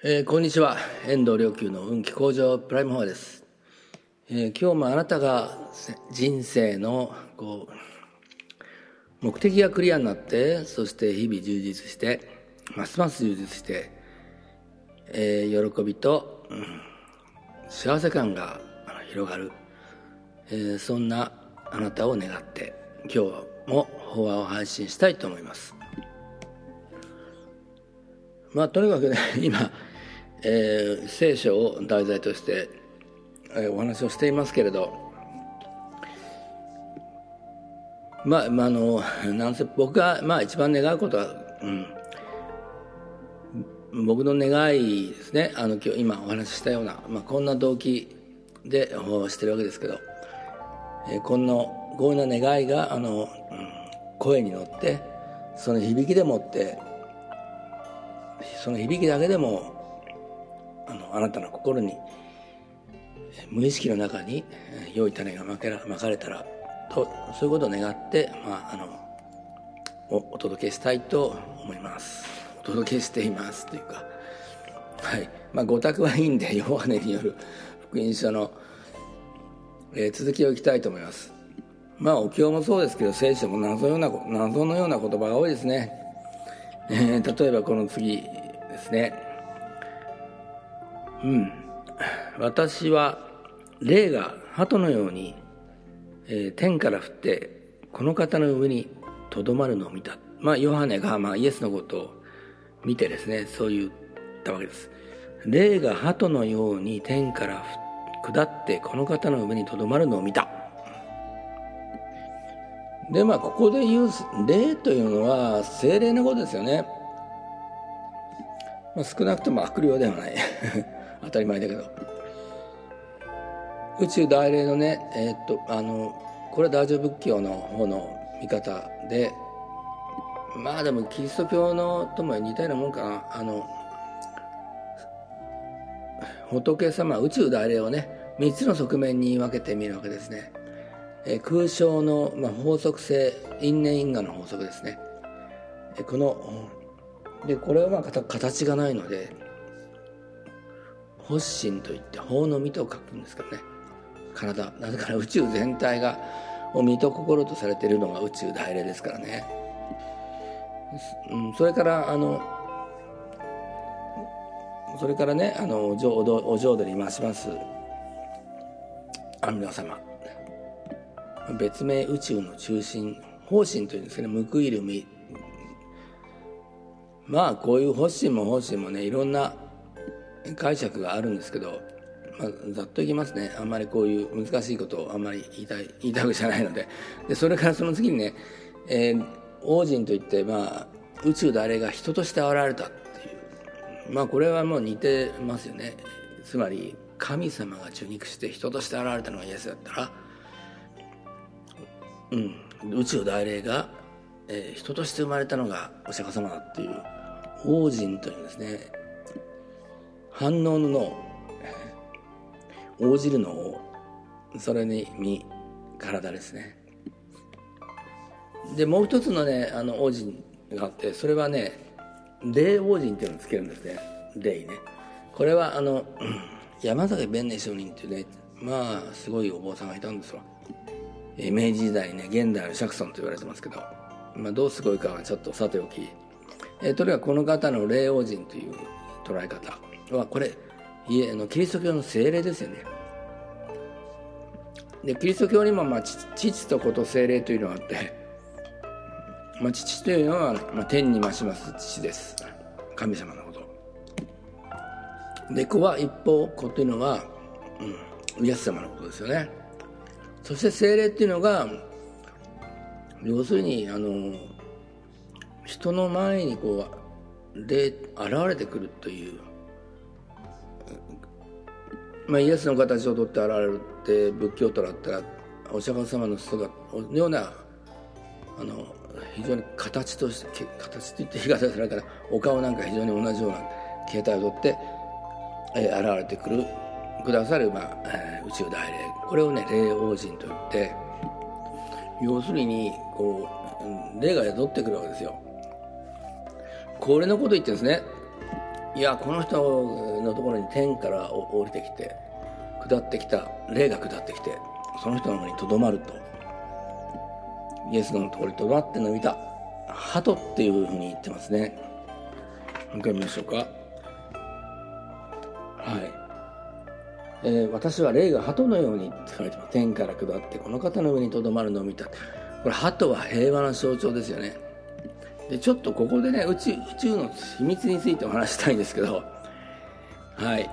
えー、こんにちは。遠藤良久の運気向上プライムフォアです、えー、今日もあなたが人生のこう目的がクリアになってそして日々充実してますます充実して、えー、喜びと、うん、幸せ感が広がる、えー、そんなあなたを願って今日も法話を配信したいと思います。まあとにかくね今えー、聖書を題材として、えー、お話をしていますけれどまあ、まあ、あのなんせ僕が、まあ、一番願うことは、うん、僕の願いですね。あの今日今お話ししたような、まあ、こんな動機でしてるわけですけど、えー、こんなこんな願いがあの、うん、声に乗ってその響きでもってその響きだけでもあのあなたの心に無意識の中に良い種がまけらまかれたらとそういうことを願って、まあ、あのおお届けしたいと思います。お届けしていますというか。はい。まあご託はいいんでヨハネによる福音書の、えー、続きをいきたいと思います。まあお経もそうですけど聖書も謎ような謎のような言葉が多いですね、えー、例えばこの次ですね。うん。私は霊が鳩のように、えー、天から降ってこの方の上にとどまるのを見た。まあヨハネが、まあ、イエスのことを見てですねそう言ったわけです。霊が鳩のように天から下ってこの方の上にとどまるのを見た。でまあここで言う霊というのは精霊のことですよね、まあ、少なくとも悪霊ではない。当たり前だけど。宇宙大霊のねえー、っとあのこれは大乗仏教の方の見方でまあでもキリスト教のとも似たようなもんかな。あの仏様宇宙大霊をね3つの側面に分けてみるわけですね、えー、空想の、まあ、法則性因縁因果の法則ですね、えー、このでこれはまあ形がないので発心といって法の身と書くんですからね。体なぜから宇宙全体がを身と心とされているのが宇宙大霊ですからね、うん、それからあのそれからねあのお浄お浄土に増します。阿弥陀様。別名宇宙の中心方針というんですけど報いる身。まあこういう方針も方針もねいろんな解釈があるんですけど、まあ、ざっといきますね。あんまりこういう難しいことをあんまり言いたい言いたくじゃないので。でそれからその次にね、えー、王人といって、まあ、宇宙であれが人として現れたっていう。まあこれはもう似てますよね。つまり神様が受肉して人として現れたのがイエスだったら、うん、宇宙大霊が、えー、人として生まれたのがお釈迦様だっていう。王人というですね。反応の応じるのをそれに身体ですね。でもう一つのねあの王人があってそれはね霊王人っていうのをつけるんですね。霊ね。これはあの 山崎弁寧上人っていうねまあすごいお坊さんがいたんですわ明治時代ね現代の釈尊と言われてますけど、まあ、どうすごいかはちょっとさておき。えとにかくこの方の霊王人という捉え方。はこれいえあのキリスト教の精霊ですよね。でキリスト教にも、まあ、父と子と精霊というのがあって、まあ、父というのは、まあ、天に増します父です。神様のこと。で子は一方子というのは、うん、イエス様のことですよね。そして精霊っていうのが要するにあの人の前にこう霊現れてくるというまあ、イエスの形をとって現れるって仏教徒だったらお釈迦様の姿のようなあの非常に形として形と言って言い方されからお顔なんか非常に同じような形態をとって、えー、現れてくるくださる、まあえー、宇宙大霊。これをね霊王人と言って要するにこう霊が宿ってくるわけですよ。これのこと言ってるんですね。いやこの人のところに天から降りてきて下ってきた霊が下ってきてその人の方にとどまるとイエスのところにとどまっての見た鳩っていうふうに言ってますね。もう一回見ましょうか。はい。えー、私は霊が鳩のようにって書いてます。天から下ってこの方の上にとどまるのを見た。これ鳩は平和な象徴ですよね。でちょっとここでね宇宙宇宙の秘密についてお話したいんですけどはい。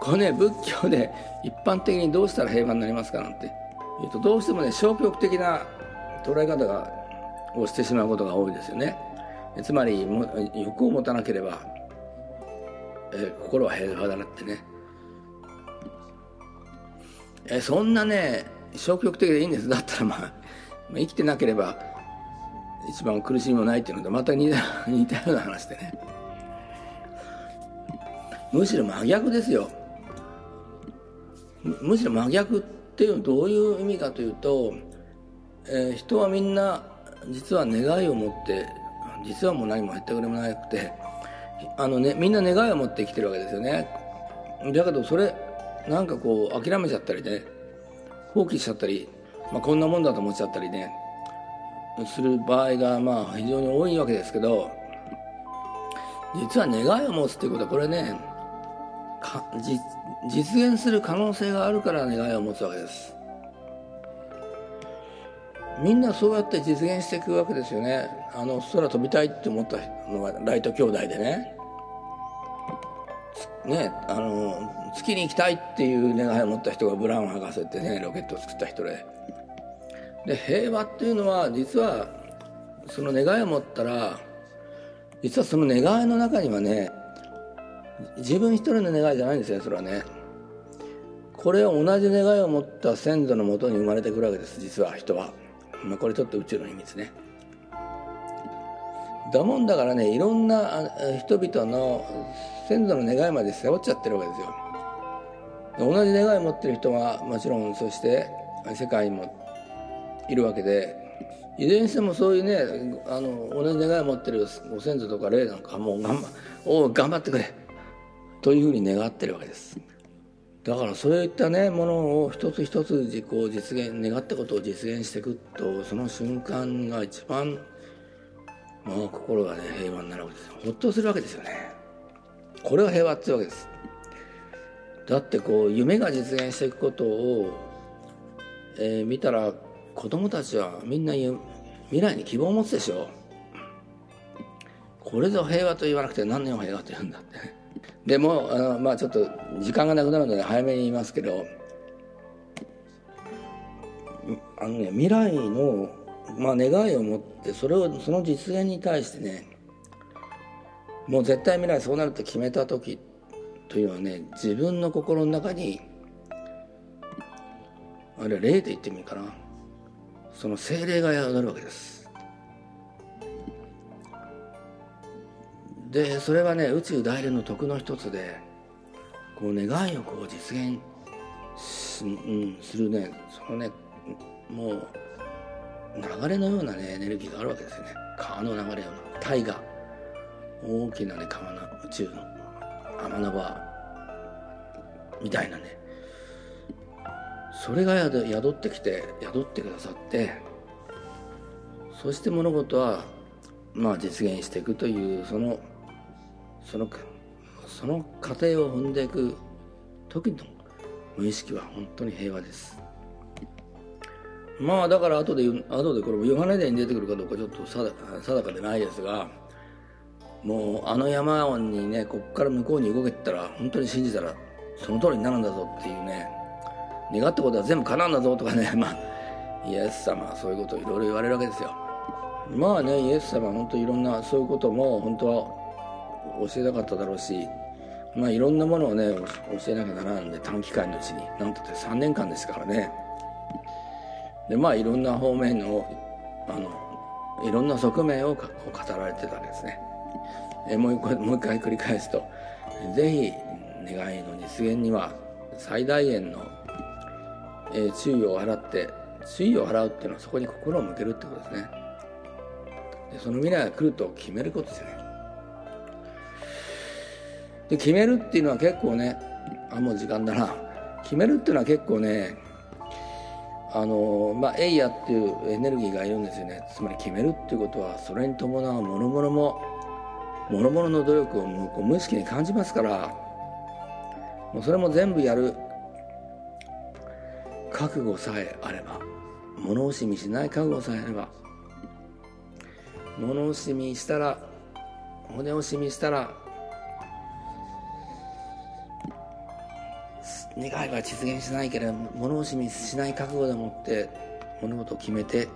これね仏教で一般的にどうしたら平和になりますかなんて言うとどうしてもね消極的な捉え方がをしてしまうことが多いですよね。つまり欲を持たなければ、え心は平和だなってね。えそんなね消極的でいいんです。だったらまあ生きてなければ一番苦しみもないっていうのとまた似た似たような話でね。むしろ真逆ですよ。むしろ真逆っていうのはどういう意味かというと、えー、人はみんな実は願いを持って実はもう何も減ったくれもなくてあの、ね、みんな願いを持って生きてるわけですよね。だけどそれなんかこう諦めちゃったりね放棄しちゃったり、まあ、こんなもんだと思っちゃったりねする場合がまあ非常に多いわけですけど実は願いを持つっていうことはこれね実現する可能性があるから願いを持つわけです。みんなそうやって実現していくわけですよね。あの空飛びたいって思ったのがライト兄弟でね。ねあの月に行きたいっていう願いを持った人がブラウン博士ってねロケットを作った人で。で平和っていうのは実はその願いを持ったら実はその願いの中にはね自分一人の願いじゃないんですよそれはね。これは同じ願いを持った先祖のもとに生まれてくるわけです実は人は、まあ、これちょっと宇宙の秘密ね。だもんだからねいろんな人々の先祖の願いまで背負っちゃってるわけですよ。同じ願いを持ってる人はもちろんそして世界にもいるわけでいずれにしてもそういうねあの同じ願いを持ってるご先祖とか霊なんかもう頑張お頑張ってくれというふうに願ってるわけです。だからそういったねものを一つ一つ実行実現願ったことを実現していくとその瞬間が一番もう心がね平和になるわけですほっとするわけですよね。これは平和っていうわけです。だってこう夢が実現していくことを、えー、見たら子供たちはみんな未来に希望を持つでしょ。これぞ平和と言わなくて何年を平和と言うんだって。でもあのまあちょっと時間がなくなるので早めに言いますけど。あのね未来の、まあ、願いを持ってそれをその実現に対してねもう絶対未来そうなるって決めた時というのはね自分の心の中にあれは霊で言ってみるかな。その精霊が宿るわけです。でそれはね宇宙大連の徳の一つでこう願いをこう実現す,、うん、するねそのねもう流れのようなねエネルギーがあるわけですよね。川の流れような大河大きなね川の宇宙の天の川みたいなねそれが宿ってきて宿ってくださってそして物事はまあ実現していくというそのそのその過程を踏んでいく時の無意識は本当に平和です。まあだから後で後でこれヨハネ伝に出てくるかどうかちょっと定かでないですがもうあの山にねこっから向こうに動けたら本当に信じたらその通りになるんだぞっていうね願ったことは全部叶うんだぞとかね。まあイエス様はそういうことをいろいろ言われるわけですよ。まあねイエス様は本当いろんなそういうことも本当は教えたかっただろうしまあいろんなものをね教えなきゃならないんで短期間のうちに。なんとって3年間ですからね。でまあいろんな方面のあのいろんな側面を語られてたわけですね。えもう一回もう一回繰り返すと是非願いの実現には最大限のえー、注意を払って注意を払うっていうのはそこに心を向けるってことですね。でその未来が来ると決めることですよね。で決めるっていうのは結構ねあもう時間だな。決めるっていうのは結構ねあのまあエイヤっていうエネルギーがいるんですよね。つまり決めるっていうことはそれに伴う諸々も諸々の努力を無意識に感じますからもうそれも全部やる。覚悟さえあれば物惜しみしない覚悟さえあれば物惜しみしたら骨惜しみしたら願いは実現しないけれど物惜しみしない覚悟でもって物事を決めて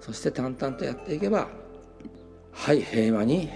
そして淡々とやっていけばはい平和に、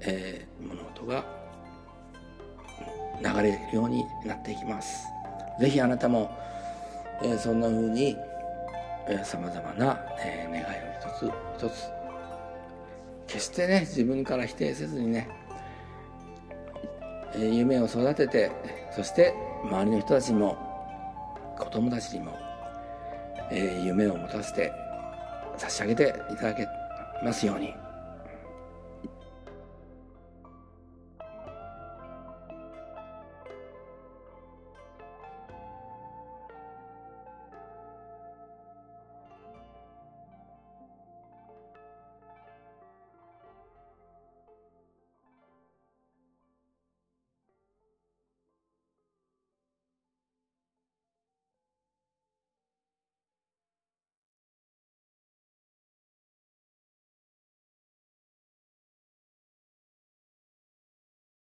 えー、物事が流れるようになっていきます。是非あなたも、えー、そんな風にさまざまな、え、願いを一つ一つ決してね自分から否定せずにね、え、夢を育ててそして周りの人たちにも子供たちにも、え、夢を持たせて差し上げていただけますように。